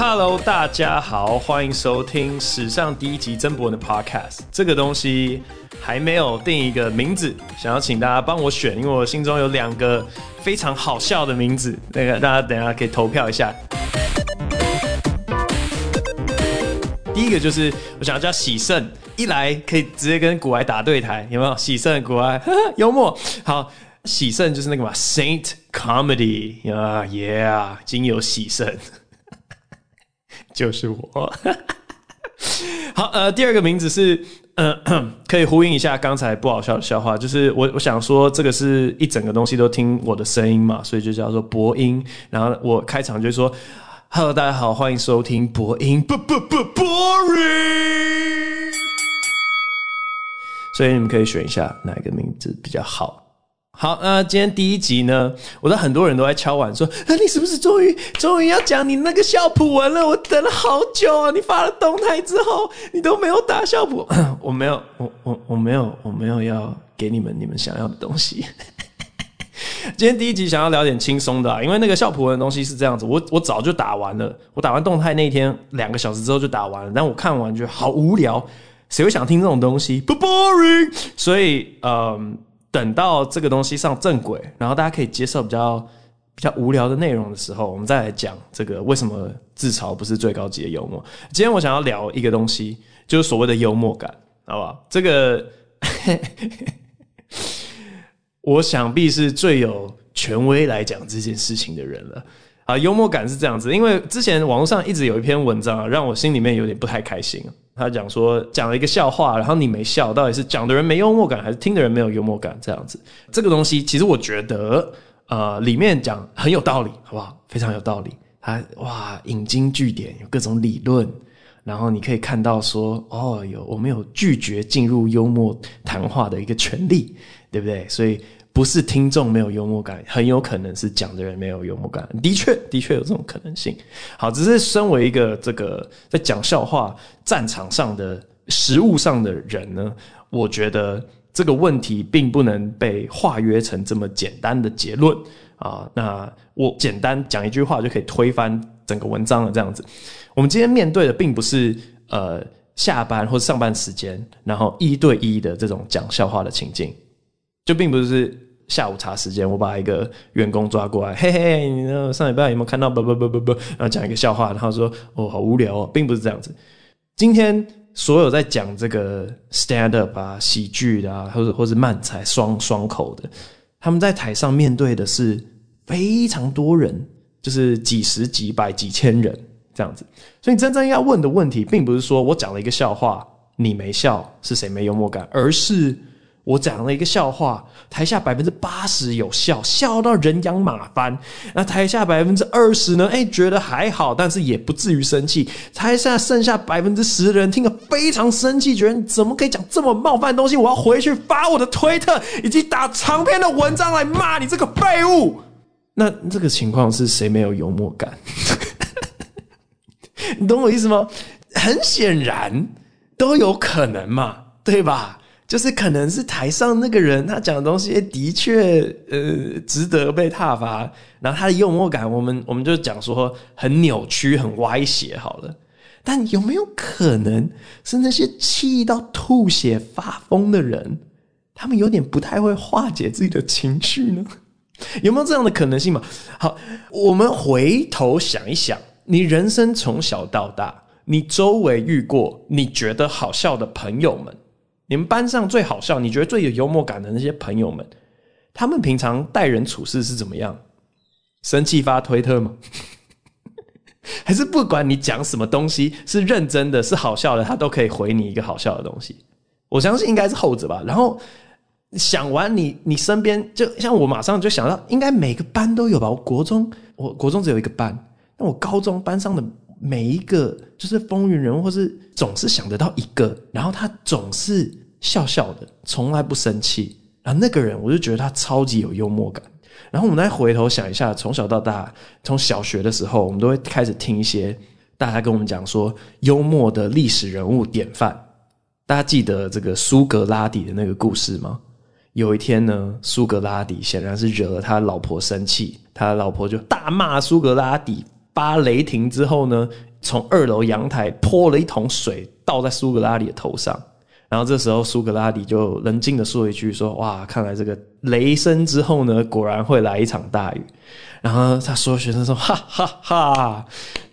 Hello，大家好，欢迎收听史上第一集曾博文的 Podcast。这个东西还没有定一个名字，想要请大家帮我选，因为我心中有两个非常好笑的名字，那个大家等下可以投票一下。第一个就是我想要叫喜胜，一来可以直接跟古埃打对台，有没有？喜胜股癌幽默，好，喜胜就是那个嘛，Saint Comedy 啊，Yeah，今有喜胜。就是我，好，呃，第二个名字是，呃，可以呼应一下刚才不好笑的笑话，就是我我想说这个是一整个东西都听我的声音嘛，所以就叫做博音。然后我开场就说，Hello，大家好，欢迎收听博音，不不不，Boring。所以你们可以选一下哪一个名字比较好。好，那今天第一集呢，我的很多人都在敲碗说，啊，你是不是终于终于要讲你那个笑谱文了？我等了好久啊！你发了动态之后，你都没有打笑谱，我没有，我我我没有，我没有要给你们你们想要的东西。今天第一集想要聊点轻松的，因为那个笑谱文的东西是这样子，我我早就打完了，我打完动态那一天两个小时之后就打完了，但我看完觉得好无聊，谁会想听这种东西？不 boring，所以嗯。等到这个东西上正轨，然后大家可以接受比较比较无聊的内容的时候，我们再来讲这个为什么自嘲不是最高级的幽默。今天我想要聊一个东西，就是所谓的幽默感，好不好？这个 我想必是最有权威来讲这件事情的人了。啊，幽默感是这样子，因为之前网络上一直有一篇文章啊，让我心里面有点不太开心。他讲说，讲了一个笑话，然后你没笑，到底是讲的人没幽默感，还是听的人没有幽默感？这样子，这个东西其实我觉得，呃，里面讲很有道理，好不好？非常有道理。他哇，引经据典，有各种理论，然后你可以看到说，哦，有我们有拒绝进入幽默谈话的一个权利，对不对？所以。不是听众没有幽默感，很有可能是讲的人没有幽默感。的确，的确有这种可能性。好，只是身为一个这个在讲笑话战场上的实务上的人呢，我觉得这个问题并不能被化约成这么简单的结论啊。那我简单讲一句话就可以推翻整个文章了，这样子。我们今天面对的并不是呃下班或上班时间，然后一对一的这种讲笑话的情境，就并不是。下午茶时间，我把一个员工抓过来，嘿嘿，你上礼拜有没有看到？不不不不不，然后讲一个笑话，然后说哦，好无聊哦，并不是这样子。今天所有在讲这个 stand up 啊、喜剧的啊，或者或是漫才双双口的，他们在台上面对的是非常多人，就是几十、几百、几千人这样子。所以真正要问的问题，并不是说我讲了一个笑话，你没笑，是谁没幽默感，而是。我讲了一个笑话，台下百分之八十有笑，笑到人仰马翻。那台下百分之二十呢？哎，觉得还好，但是也不至于生气。台下剩下百分之十的人听了非常生气，觉得怎么可以讲这么冒犯的东西？我要回去发我的推特，以及打长篇的文章来骂你这个废物。那这个情况是谁没有幽默感？你懂我意思吗？很显然都有可能嘛，对吧？就是可能是台上那个人他讲的东西的确呃值得被挞伐，然后他的幽默感我们我们就讲说很扭曲很歪斜好了，但有没有可能是那些气到吐血发疯的人，他们有点不太会化解自己的情绪呢？有没有这样的可能性嘛？好，我们回头想一想，你人生从小到大，你周围遇过你觉得好笑的朋友们。你们班上最好笑，你觉得最有幽默感的那些朋友们，他们平常待人处事是怎么样？生气发推特吗？还是不管你讲什么东西是认真的、是好笑的，他都可以回你一个好笑的东西？我相信应该是后者吧。然后想完你，你身边就像我马上就想到，应该每个班都有吧？我国中，我国中只有一个班，那我高中班上的。每一个就是风云人物，或是总是想得到一个，然后他总是笑笑的，从来不生气。然后那个人，我就觉得他超级有幽默感。然后我们再回头想一下，从小到大，从小学的时候，我们都会开始听一些大家跟我们讲说幽默的历史人物典范。大家记得这个苏格拉底的那个故事吗？有一天呢，苏格拉底显然是惹了他老婆生气，他老婆就大骂苏格拉底。发雷霆之后呢，从二楼阳台泼了一桶水倒在苏格拉底的头上。然后这时候苏格拉底就冷静地说一句：“说哇，看来这个雷声之后呢，果然会来一场大雨。”然后他说：“学生说，哈哈哈，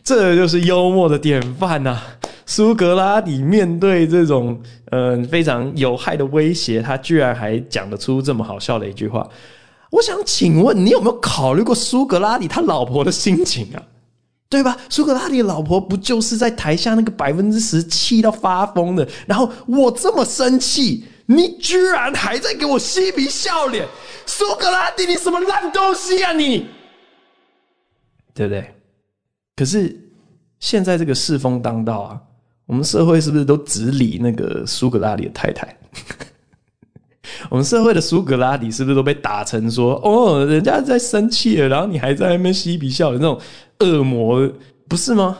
这就是幽默的典范呐！苏格拉底面对这种嗯、非常有害的威胁，他居然还讲得出这么好笑的一句话。我想请问你有没有考虑过苏格拉底他老婆的心情啊？”对吧？苏格拉底老婆不就是在台下那个百分之十气到发疯的？然后我这么生气，你居然还在给我嬉皮笑脸！苏格拉底，你什么烂东西啊你？对不对？可是现在这个世风当道啊，我们社会是不是都只理那个苏格拉底的太太？我们社会的苏格拉底是不是都被打成说哦，人家在生气了，然后你还在那边嬉皮笑脸那种？恶魔不是吗？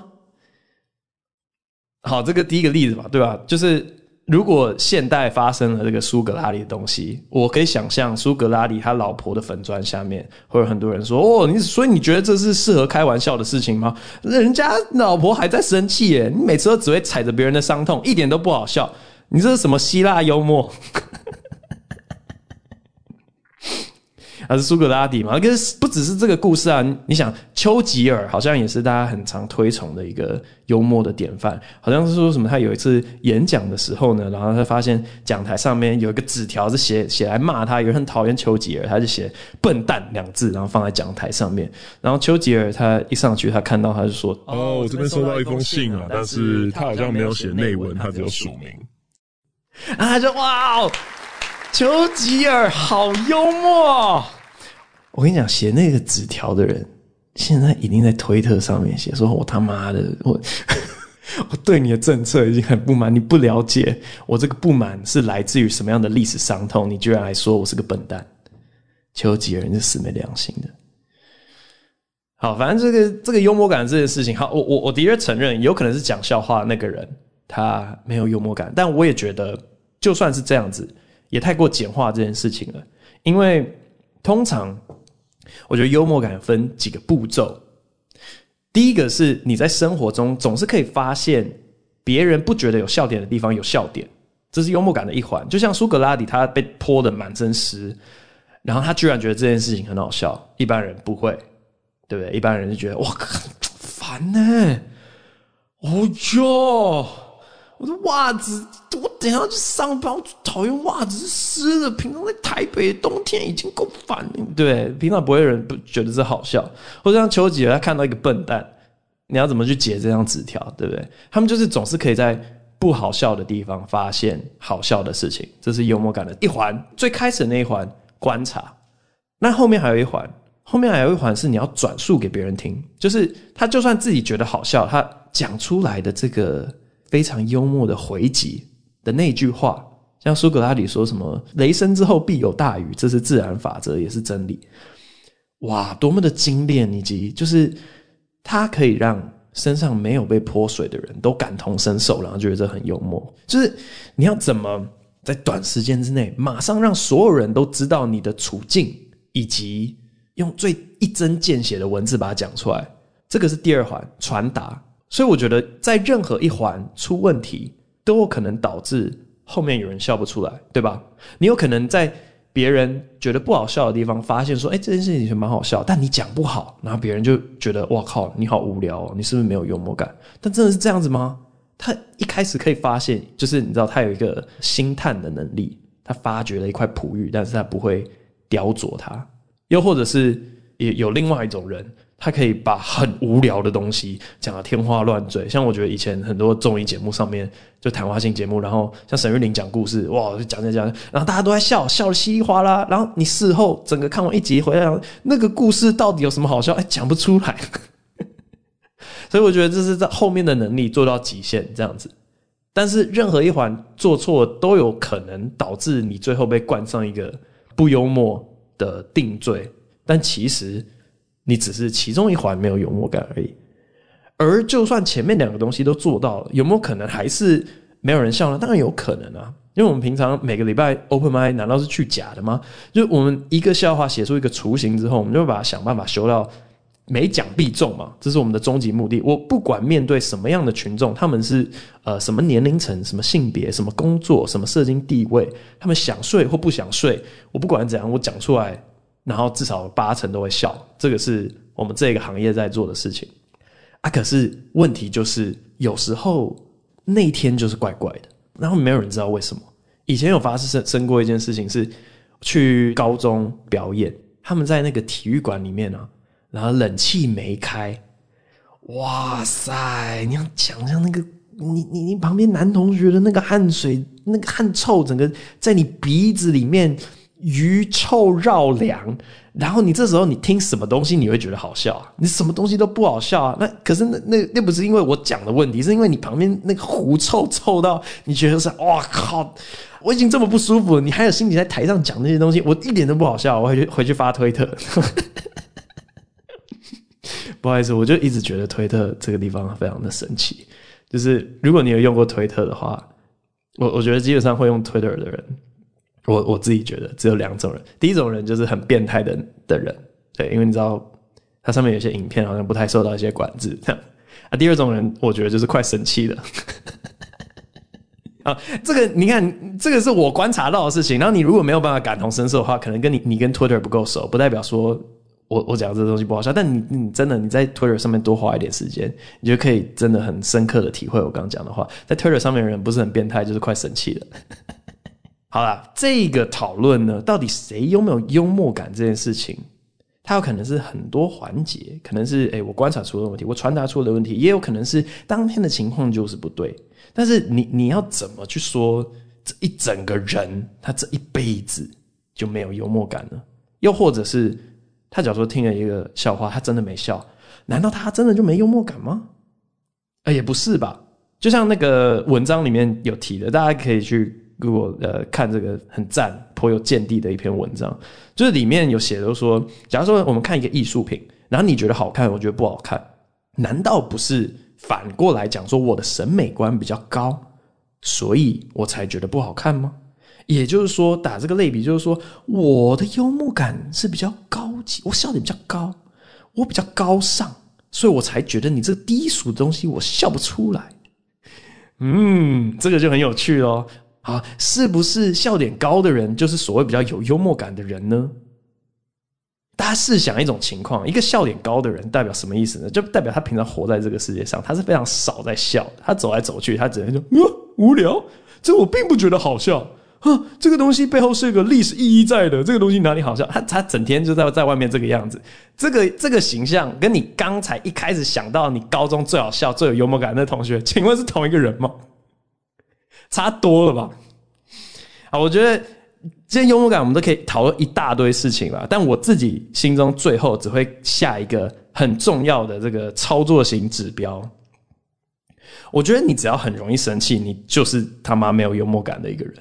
好，这个第一个例子吧，对吧？就是如果现代发生了这个苏格拉底的东西，我可以想象苏格拉底他老婆的粉砖下面会有很多人说：“哦，你所以你觉得这是适合开玩笑的事情吗？人家老婆还在生气耶，你每次都只会踩着别人的伤痛，一点都不好笑。你这是什么希腊幽默？”还是苏格拉底嘛？可是不只是这个故事啊！你想，丘吉尔好像也是大家很常推崇的一个幽默的典范。好像是说什么，他有一次演讲的时候呢，然后他发现讲台上面有一个纸条是写写来骂他，有人很讨厌丘吉尔，他就写“笨蛋”两字，然后放在讲台上面。然后丘吉尔他一上去，他看到他就说：“哦，我这边收到一封信啊，但是他好像没有写内文，他只有署名。”然后他就哇哦！丘吉尔好幽默！我跟你讲，写那个纸条的人，现在一定在推特上面写说：“我他妈的，我 我对你的政策已经很不满，你不了解我这个不满是来自于什么样的历史伤痛，你居然还说我是个笨蛋！”丘吉尔，你是死没良心的。好，反正这个这个幽默感这件事情，好，我我我的确承认，有可能是讲笑话那个人他没有幽默感，但我也觉得，就算是这样子。也太过简化这件事情了，因为通常我觉得幽默感分几个步骤。第一个是你在生活中总是可以发现别人不觉得有笑点的地方有笑点，这是幽默感的一环。就像苏格拉底他被泼得满身湿，然后他居然觉得这件事情很好笑，一般人不会，对不对？一般人就觉得哇，烦呢、欸，哦哟。我的袜子，我等下去上班，我讨厌袜子湿的。平常在台北冬天已经够烦了，对，平常不会有人不觉得这好笑，或者像丘吉尔他看到一个笨蛋，你要怎么去解这张纸条，对不对？他们就是总是可以在不好笑的地方发现好笑的事情，这是幽默感的一环。最开始那一环观察，那后面还有一环，后面还有一环是你要转述给别人听，就是他就算自己觉得好笑，他讲出来的这个。非常幽默的回击的那句话，像苏格拉底说什么“雷声之后必有大雨”，这是自然法则，也是真理。哇，多么的精炼，以及就是他可以让身上没有被泼水的人都感同身受，然后觉得这很幽默。就是你要怎么在短时间之内，马上让所有人都知道你的处境，以及用最一针见血的文字把它讲出来。这个是第二环，传达。所以我觉得，在任何一环出问题，都有可能导致后面有人笑不出来，对吧？你有可能在别人觉得不好笑的地方，发现说：“哎，这件事情蛮好笑。”但你讲不好，然后别人就觉得：“哇靠，你好无聊哦，你是不是没有幽默感？”但真的是这样子吗？他一开始可以发现，就是你知道，他有一个星探的能力，他发掘了一块璞玉，但是他不会雕琢它。又或者是也有另外一种人。他可以把很无聊的东西讲得天花乱坠，像我觉得以前很多综艺节目上面就谈话性节目，然后像沈玉玲讲故事，哇，就讲讲讲，然后大家都在笑，笑得稀里哗啦，然后你事后整个看完一集回来，那个故事到底有什么好笑？哎，讲不出来。所以我觉得这是在后面的能力做到极限这样子，但是任何一环做错都有可能导致你最后被冠上一个不幽默的定罪，但其实。你只是其中一环没有幽默感而已，而就算前面两个东西都做到了，有没有可能还是没有人笑呢？当然有可能啊，因为我们平常每个礼拜 open mic 难道是去假的吗？就我们一个笑话写出一个雏形之后，我们就会把它想办法修到每讲必中嘛，这是我们的终极目的。我不管面对什么样的群众，他们是呃什么年龄层、什么性别、什么工作、什么社经地位，他们想睡或不想睡，我不管怎样，我讲出来，然后至少八成都会笑。这个是我们这个行业在做的事情啊。可是问题就是，有时候那天就是怪怪的，然后没有人知道为什么。以前有发生生过一件事情，是去高中表演，他们在那个体育馆里面啊。然后冷气没开，哇塞！你要想象那个你你你旁边男同学的那个汗水，那个汗臭，整个在你鼻子里面鱼臭绕梁。然后你这时候你听什么东西你会觉得好笑啊？你什么东西都不好笑啊？那可是那那那不是因为我讲的问题，是因为你旁边那个狐臭臭到你觉得是哇靠！我已经这么不舒服了，你还有心情在台上讲那些东西，我一点都不好笑。我回去回去发推特。不好意思，我就一直觉得推特这个地方非常的神奇。就是如果你有用过推特的话，我我觉得基本上会用推特的人，我我自己觉得只有两种人。第一种人就是很变态的的人，对，因为你知道它上面有些影片好像不太受到一些管制。这样啊，第二种人我觉得就是快生气了。啊，这个你看，这个是我观察到的事情。然后你如果没有办法感同身受的话，可能跟你你跟 Twitter 不够熟，不代表说。我我讲这个东西不好笑，但你你真的你在 Twitter 上面多花一点时间，你就可以真的很深刻的体会我刚刚讲的话。在 Twitter 上面的人不是很变态，就是快生气了。好了，这个讨论呢，到底谁有没有幽默感这件事情，它有可能是很多环节，可能是诶、我观察出了问题，我传达出了问题，也有可能是当天的情况就是不对。但是你你要怎么去说这一整个人他这一辈子就没有幽默感呢？又或者是？他假如说听了一个笑话，他真的没笑，难道他真的就没幽默感吗？哎，也不是吧。就像那个文章里面有提的，大家可以去如果呃看这个很赞、颇有见地的一篇文章，就是里面有写的说，假如说我们看一个艺术品，然后你觉得好看，我觉得不好看，难道不是反过来讲说我的审美观比较高，所以我才觉得不好看吗？也就是说，打这个类比，就是说，我的幽默感是比较高级，我笑点比较高，我比较高尚，所以我才觉得你这个低俗的东西我笑不出来。嗯，这个就很有趣哦。啊，是不是笑点高的人就是所谓比较有幽默感的人呢？大家试想一种情况，一个笑点高的人代表什么意思呢？就代表他平常活在这个世界上，他是非常少在笑，他走来走去，他只能说，嗯，无聊，这我并不觉得好笑。啊，这个东西背后是一个历史意义在的。这个东西哪里好笑？他他整天就在在外面这个样子，这个这个形象跟你刚才一开始想到你高中最好笑、最有幽默感的同学，请问是同一个人吗？差多了吧？啊，我觉得这些幽默感我们都可以讨论一大堆事情了，但我自己心中最后只会下一个很重要的这个操作型指标。我觉得你只要很容易生气，你就是他妈没有幽默感的一个人。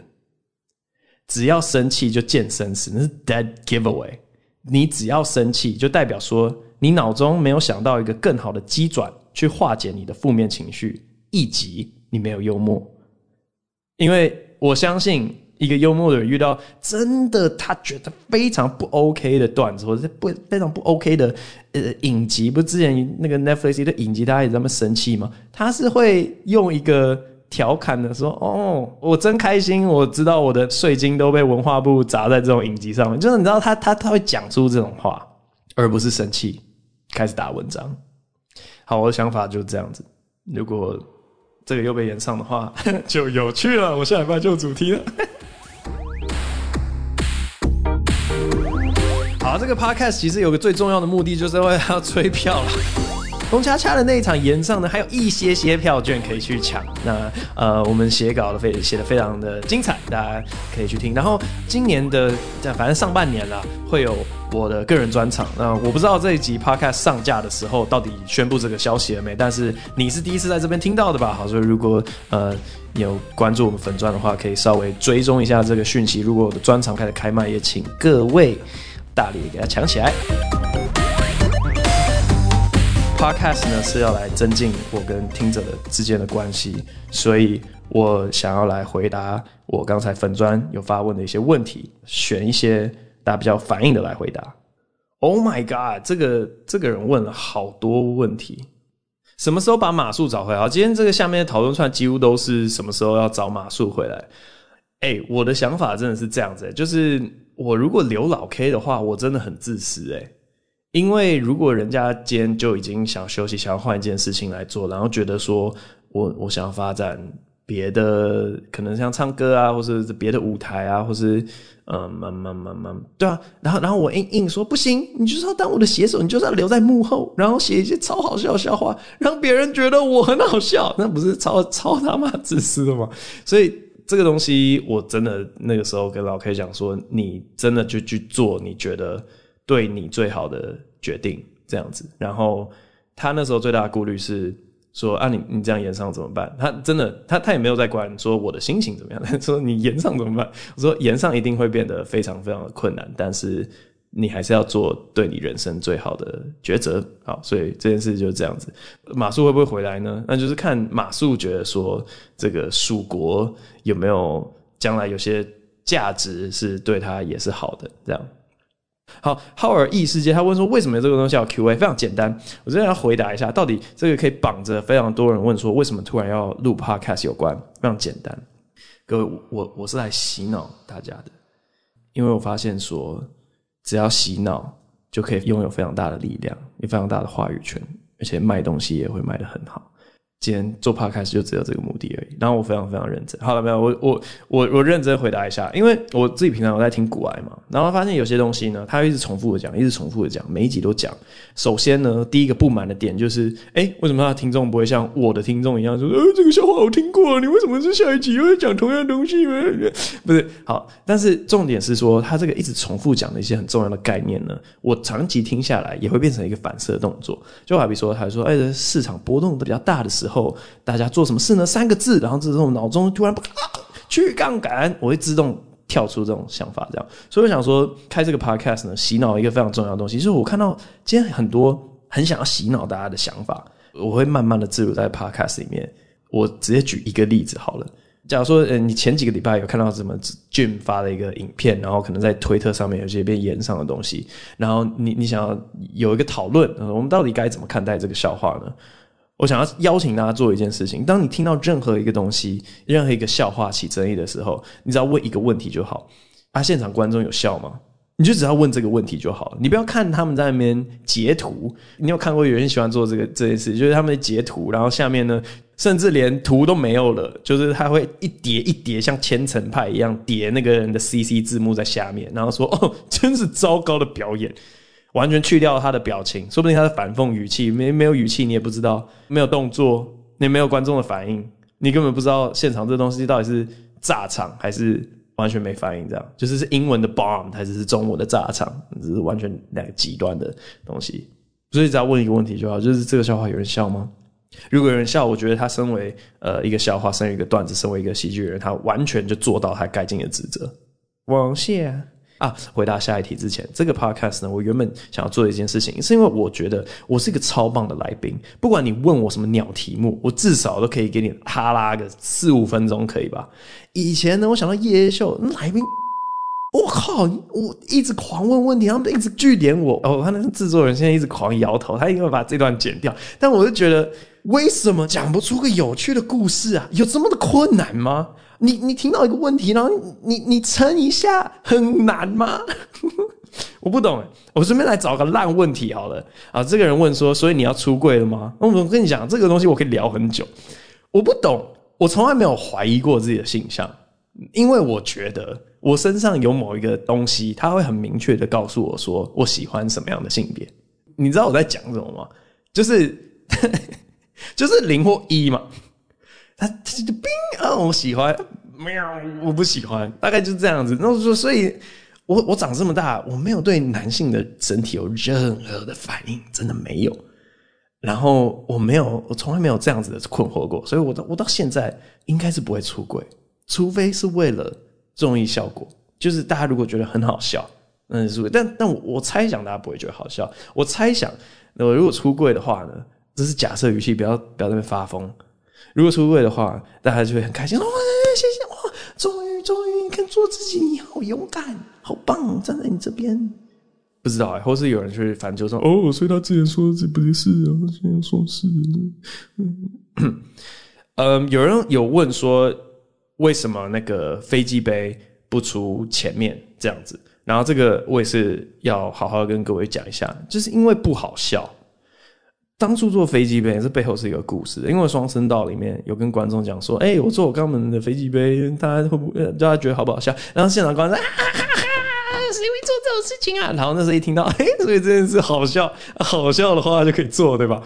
只要生气就见生死，那是 dead giveaway。你只要生气，就代表说你脑中没有想到一个更好的机转去化解你的负面情绪，以及你没有幽默。因为我相信，一个幽默的人遇到真的他觉得非常不 OK 的段子，或者不非常不 OK 的呃影集，不是之前那个 Netflix 的影集，大家也这么生气吗？他是会用一个。调侃的说：“哦，我真开心，我知道我的税金都被文化部砸在这种影集上面。就是你知道他，他他会讲出这种话，而不是生气，开始打文章。好，我的想法就这样子。如果这个又被延上的话，就有趣了。我下礼拜就主题了。好，这个 podcast 其实有个最重要的目的，就是为了要催票了。”澎恰恰的那一场延上呢，还有一些些票券可以去抢。那呃，我们写稿的非写的非常的精彩，大家可以去听。然后今年的反正上半年了，会有我的个人专场。那我不知道这一集 podcast 上架的时候到底宣布这个消息了没？但是你是第一次在这边听到的吧？好，所以如果呃有关注我们粉专的话，可以稍微追踪一下这个讯息。如果我的专场开始开卖，也请各位大力给它抢起来。Podcast 呢是要来增进我跟听者的之间的关系，所以我想要来回答我刚才粉专有发问的一些问题，选一些大家比较反应的来回答。Oh my god！这个这个人问了好多问题。什么时候把马术找回来？今天这个下面的讨论串几乎都是什么时候要找马术回来。哎、我的想法真的是这样子、欸，就是我如果留老 K 的话，我真的很自私哎、因为如果人家今天就已经想休息，想要换一件事情来做，然后觉得说我我想要发展别的，可能像唱歌啊，或者是别的舞台啊，或是嗯，慢慢慢慢，对啊，然后然后我硬硬说不行，你就是要当我的写手，你就是要留在幕后，然后写一些超好笑的笑话，让别人觉得我很好笑，那不是超超他妈自私的吗？所以这个东西我真的那个时候跟老 K 讲说，你真的就去做，你觉得。对你最好的决定，这样子。然后他那时候最大的顾虑是说：“啊你，你你这样炎上怎么办？”他真的，他他也没有在管说我的心情怎么样。他 说：“你延上怎么办？”我说：“炎上一定会变得非常非常的困难，但是你还是要做对你人生最好的抉择。”好，所以这件事就是这样子。马謖会不会回来呢？那就是看马謖觉得说这个蜀国有没有将来有些价值是对他也是好的，这样。好，浩尔异世界，他问说为什么这个东西要 Q&A？非常简单，我这边要回答一下，到底这个可以绑着非常多人问说为什么突然要录 Podcast 有关？非常简单，各位，我我是来洗脑大家的，因为我发现说只要洗脑就可以拥有非常大的力量，有非常大的话语权，而且卖东西也会卖得很好。今天做 podcast 就只有这个目的而已，然后我非常非常认真。好了没有？我我我我认真回答一下，因为我自己平常有在听股癌嘛，然后发现有些东西呢，他一直重复的讲，一直重复的讲，每一集都讲。首先呢，第一个不满的点就是，哎，为什么他的听众不会像我的听众一样说，呃，这个笑话我听过，你为什么是下一集又会讲同样东西？不是，好，但是重点是说，他这个一直重复讲的一些很重要的概念呢，我长期听下来也会变成一个反射动作。就好比说，他说，哎，市场波动的比较大的时候。后大家做什么事呢？三个字，然后这时候脑中突然去杠杆，我会自动跳出这种想法，这样。所以我想说，开这个 podcast 呢，洗脑一个非常重要的东西，就是我看到今天很多很想要洗脑大家的想法，我会慢慢的置入在 podcast 里面。我直接举一个例子好了，假如说，呃，你前几个礼拜有看到什么 Jim 发的一个影片，然后可能在推特上面有些被延上的东西，然后你你想要有一个讨论，我们到底该怎么看待这个笑话呢？我想要邀请大家做一件事情：当你听到任何一个东西、任何一个笑话起争议的时候，你只要问一个问题就好。啊，现场观众有笑吗？你就只要问这个问题就好了。你不要看他们在那边截图。你有看过有人喜欢做这个这件事，就是他们截图，然后下面呢，甚至连图都没有了，就是他会一叠一叠像千层派一样叠那个人的 CC 字幕在下面，然后说：“哦，真是糟糕的表演。”完全去掉他的表情，说不定他的反讽语气没没有语气，你也不知道；没有动作，你没有观众的反应，你根本不知道现场这东西到底是炸场还是完全没反应。这样就是是英文的 bomb 还是是中文的炸场，只是完全两个极端的东西。所以只要问一个问题就好，就是这个笑话有人笑吗？如果有人笑，我觉得他身为呃一个笑话，身为一个段子，身为一个喜剧人，他完全就做到他该尽的职责。王谢。啊，回答下一题之前，这个 podcast 呢，我原本想要做一件事情，是因为我觉得我是一个超棒的来宾，不管你问我什么鸟题目，我至少都可以给你哈拉个四五分钟，可以吧？以前呢，我想到夜夜秀来宾，我靠，我一直狂问问题，他们一直拒点我，哦，我看那个制作人现在一直狂摇头，他应该把这段剪掉，但我就觉得，为什么讲不出个有趣的故事啊？有这么的困难吗？你你听到一个问题，然后你你撑一下，很难吗？我不懂，我顺便来找个烂问题好了啊！这个人问说，所以你要出柜了吗？那我跟你讲，这个东西我可以聊很久。我不懂，我从来没有怀疑过自己的性向，因为我觉得我身上有某一个东西，它会很明确的告诉我说我喜欢什么样的性别。你知道我在讲什么吗？就是 就是零或一嘛。他他就冰啊，我喜欢喵，我不喜欢，大概就是这样子。然后说，所以我我长这么大，我没有对男性的身体有任何的反应，真的没有。然后我没有，我从来没有这样子的困惑过。所以我到我到现在应该是不会出柜，除非是为了综艺效果，就是大家如果觉得很好笑，嗯，是。但但我我猜想大家不会觉得好笑。我猜想，我如果出柜的话呢，这是假设语气，不要不要在那边发疯。如果出柜的话，大家就会很开心。哇，谢谢哇！终于，终于，你看做自己，你好勇敢，好棒，站在你这边。不知道哎、欸，或是有人去反就说哦，所以他之前说这不是啊，现在说是。嗯，嗯，有人有问说，为什么那个飞机杯不出前面这样子？然后这个我也是要好好跟各位讲一下，就是因为不好笑。当初做飞机杯，这背后是一个故事。因为双声道里面有跟观众讲说，哎、我做我肛门的飞机杯，大家会不会大家觉得好不好笑？然后现场观众啊哈哈。谁会做这种事情啊？然后那时候一听到，嘿，所以这件事好笑，好笑的话就可以做，对吧？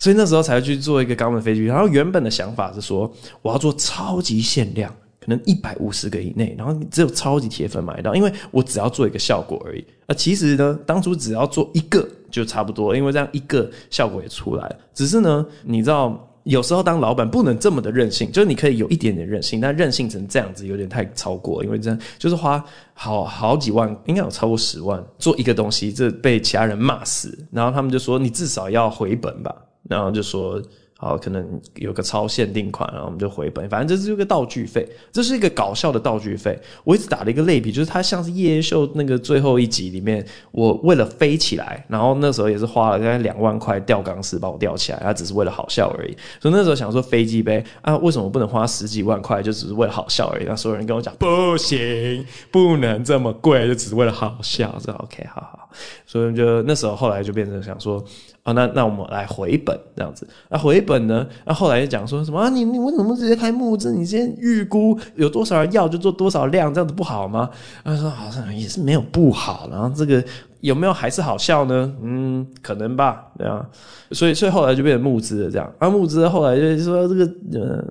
所以那时候才去做一个肛门飞机。然后原本的想法是说，我要做超级限量，可能一百五十个以内，然后只有超级铁粉买到，因为我只要做一个效果而已。而其实呢，当初只要做一个就差不多，因为这样一个效果也出来了。只是呢，你知道。有时候当老板不能这么的任性，就是你可以有一点点任性，但任性成这样子有点太超过，因为这样就是花好好几万，应该有超过十万做一个东西，这被其他人骂死，然后他们就说你至少要回本吧，然后就说。好，可能有个超限定款，然后我们就回本。反正这是一个道具费，这是一个搞笑的道具费。我一直打了一个类比，就是它像是夜夜秀那个最后一集里面，我为了飞起来，然后那时候也是花了大概两万块吊钢丝把我吊起来，它只是为了好笑而已。所以那时候想说飞机杯啊，为什么不能花十几万块，就只是为了好笑而已？那所有人跟我讲不行，不能这么贵，就只是为了好笑。这 OK，好好。所以就那时候后来就变成想说。啊、那那我们来回本这样子。那回本呢？那后来就讲说什么啊？你你为什么直接开募资？你先预估有多少人要就做多少量，这样子不好吗？他说好像也是没有不好。然后这个有没有还是好笑呢？嗯，可能吧，对啊。所以所以后来就变成募资了这样。啊，募资后来就说这个呃，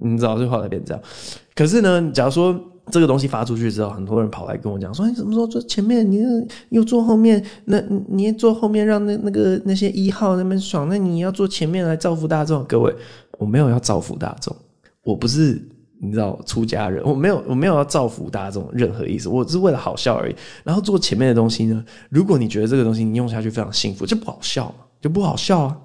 你知道，就后来变这样。可是呢，假如说。这个东西发出去之后，很多人跑来跟我讲说：“你什么时候做前面？你又做后面？那你做后面让那那个那些一号那边爽？那你要做前面来造福大众？”各位，我没有要造福大众，我不是你知道出家人，我没有 我没有要造福大众任何意思，我只是为了好笑而已。然后做前面的东西呢，如果你觉得这个东西你用下去非常幸福，就不好笑嘛，就不好笑啊。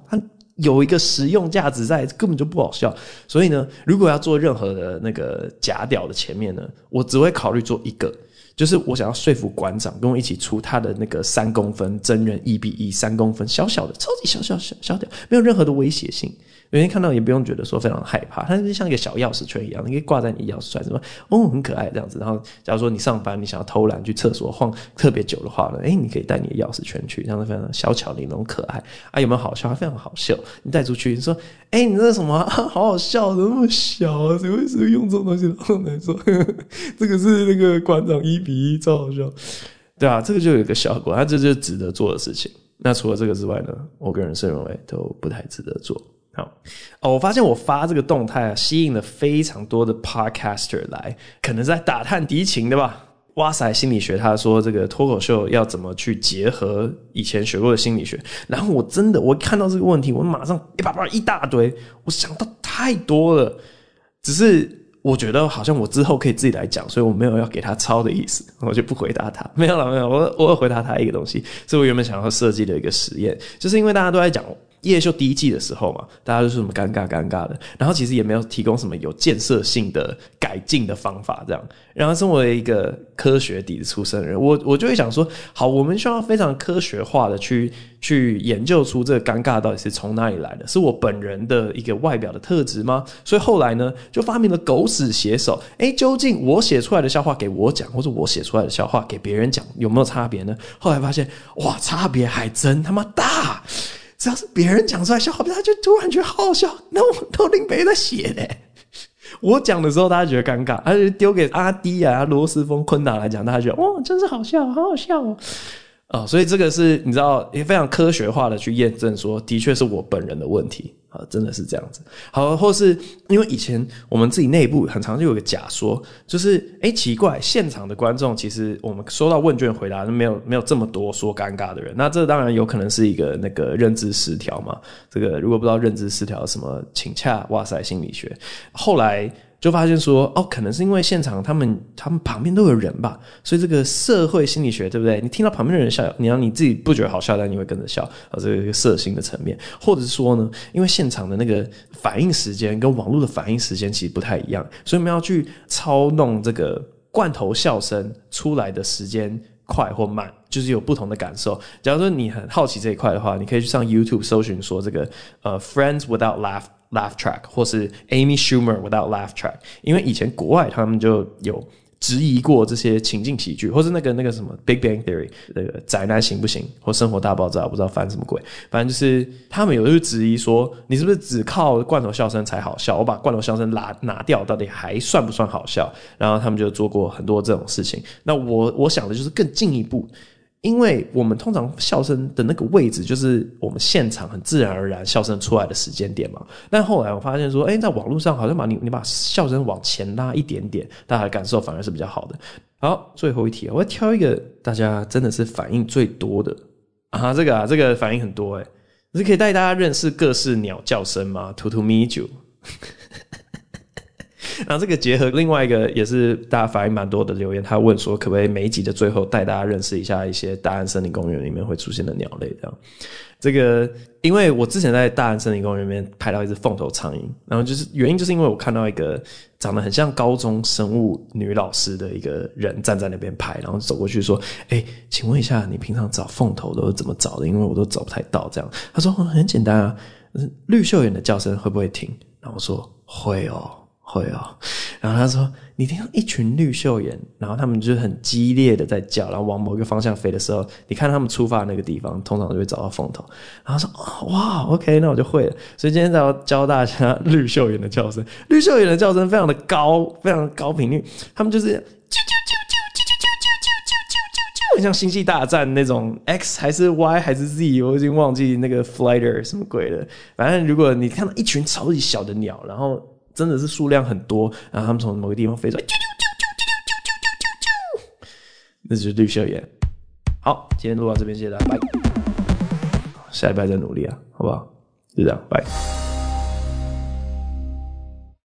有一个实用价值在，根本就不好笑。所以呢，如果要做任何的那个假屌的前面呢，我只会考虑做一个，就是我想要说服馆长跟我一起出他的那个三公分真人一比一三公分小小的超级小小小小屌，没有任何的威胁性。每天看到也不用觉得说非常害怕，它就像一个小钥匙圈一样，你可以挂在你钥匙圈，什么哦，很可爱这样子。然后假如说你上班你想要偷懒去厕所晃特别久的话呢，诶，你可以带你的钥匙圈去，这样子非常小巧玲珑可爱啊。有没有好笑？非常好笑。你带出去，你说诶，你这是什么、好好笑，怎么那么小啊？谁会谁用这种东西？然后来说呵呵 这个是那个馆长一比一，超好笑。对啊，这个就有一个效果，它这就是值得做的事情。那除了这个之外呢，我个人是认为都不太值得做。好哦，我发现我发这个动态啊，吸引了非常多的 podcaster 来，可能在打探敌情的吧。哇塞，心理学，他说这个脱口秀要怎么去结合以前学过的心理学，然后我真的我看到这个问题，我马上一叭叭一大堆，我想到太多了，只是我觉得好像我之后可以自己来讲，所以我没有要给他抄的意思，我就不回答他。没有了，没有，我我要回答他一个东西，是我原本想要设计的一个实验，就是因为大家都在讲。夜秀第一季的时候嘛，大家都是什么尴尬尴尬的，然后其实也没有提供什么有建设性的改进的方法，这样。然后身为一个科学底子出身的人，我我就会想说，好，我们需要非常科学化的去去研究出这个尴尬到底是从哪里来的，是我本人的一个外表的特质吗？所以后来呢，就发明了狗屎写手。诶，究竟我写出来的笑话给我讲，或者我写出来的笑话给别人讲，有没有差别呢？后来发现，哇，差别还真他妈大。只要是别人讲出来笑话，他就突然觉得好好笑。那我都林北在写呢，我讲的时候大家觉得尴尬，而且丢给阿迪啊、罗斯峰、昆达来讲，大家觉得哇，真是好笑，好好笑哦。哦，所以这个是你知道也非常科学化的去验证说，的确是我本人的问题啊，真的是这样子。好，或是因为以前我们自己内部很常就有个假说，就是哎、奇怪，现场的观众其实我们收到问卷回答没有没有这么多说尴尬的人，那这当然有可能是一个那个认知失调嘛。这个如果不知道认知失调什么，请洽哇塞心理学。后来。就发现说，哦，可能是因为现场他们他们旁边都有人吧，所以这个社会心理学对不对？你听到旁边的人笑，你让你自己不觉得好笑，但你会跟着笑，啊，这个一个色心的层面，或者是说呢，因为现场的那个反应时间跟网络的反应时间其实不太一样，所以我们要去操弄这个罐头笑声出来的时间快或慢，就是有不同的感受。假如说你很好奇这一块的话，你可以去上 YouTube 搜寻说这个呃 Friends Without Laugh Laugh Track，或是 Amy Schumer Without Laugh Track，因为以前国外他们就有。质疑过这些情境喜剧，或是那个那个什么《Big Bang Theory》那个宅男行不行，或《生活大爆炸》，不知道翻什么鬼，反正就是他们有的就质疑说，你是不是只靠罐头笑声才好笑？我把罐头笑声拿拿掉，到底还算不算好笑？然后他们就做过很多这种事情。那我我想的就是更进一步。因为我们通常笑声的那个位置，就是我们现场很自然而然笑声出来的时间点嘛。但后来我发现说，哎，在网络上好像把你你把笑声往前拉一点点，大家的感受反而是比较好的。好，最后一题，我要挑一个大家真的是反应最多的啊，这个啊，这个反应很多诶，是可以带大家认识各式鸟叫声吗？To to meet you。然后这个结合另外一个也是大家反应蛮多的留言，他问说可不可以每一集的最后带大家认识一下一些大安森林公园里面会出现的鸟类这样。这个因为我之前在大安森林公园里面拍到一只凤头苍蝇，然后就是原因就是因为我看到一个长得很像高中生物女老师的一个人站在那边拍，然后走过去说：“哎，请问一下你平常找凤头都是怎么找的？因为我都找不太到。”这样他说很简单啊，绿绣眼的叫声会不会停？然后我说会哦。会哦，然后他说，你听，一群绿袖眼，然后他们就很激烈的在叫，然后往某个方向飞的时候，你看他们出发那个地方通常就会找到风头，然后说，哦，哇，OK，那我就会了。所以今天在教大家绿袖眼的叫声，绿袖眼的叫声非常的高，非常高频率，他们就是啾啾啾啾啾啾啾啾啾啾，很像星际大战那种 X 还是 Y 还是 Z，我已经忘记那个 Flyer 什么鬼了，反正如果你看到一群超级小的鸟，然后。真的是数量很多，然后他们从某个地方飞出来，啾啾啾啾啾啾啾啾啾啾，那就是绿绣眼。好，今天录到这边，谢谢大家，拜。下礼拜再努力啊，好不好？就这样，拜。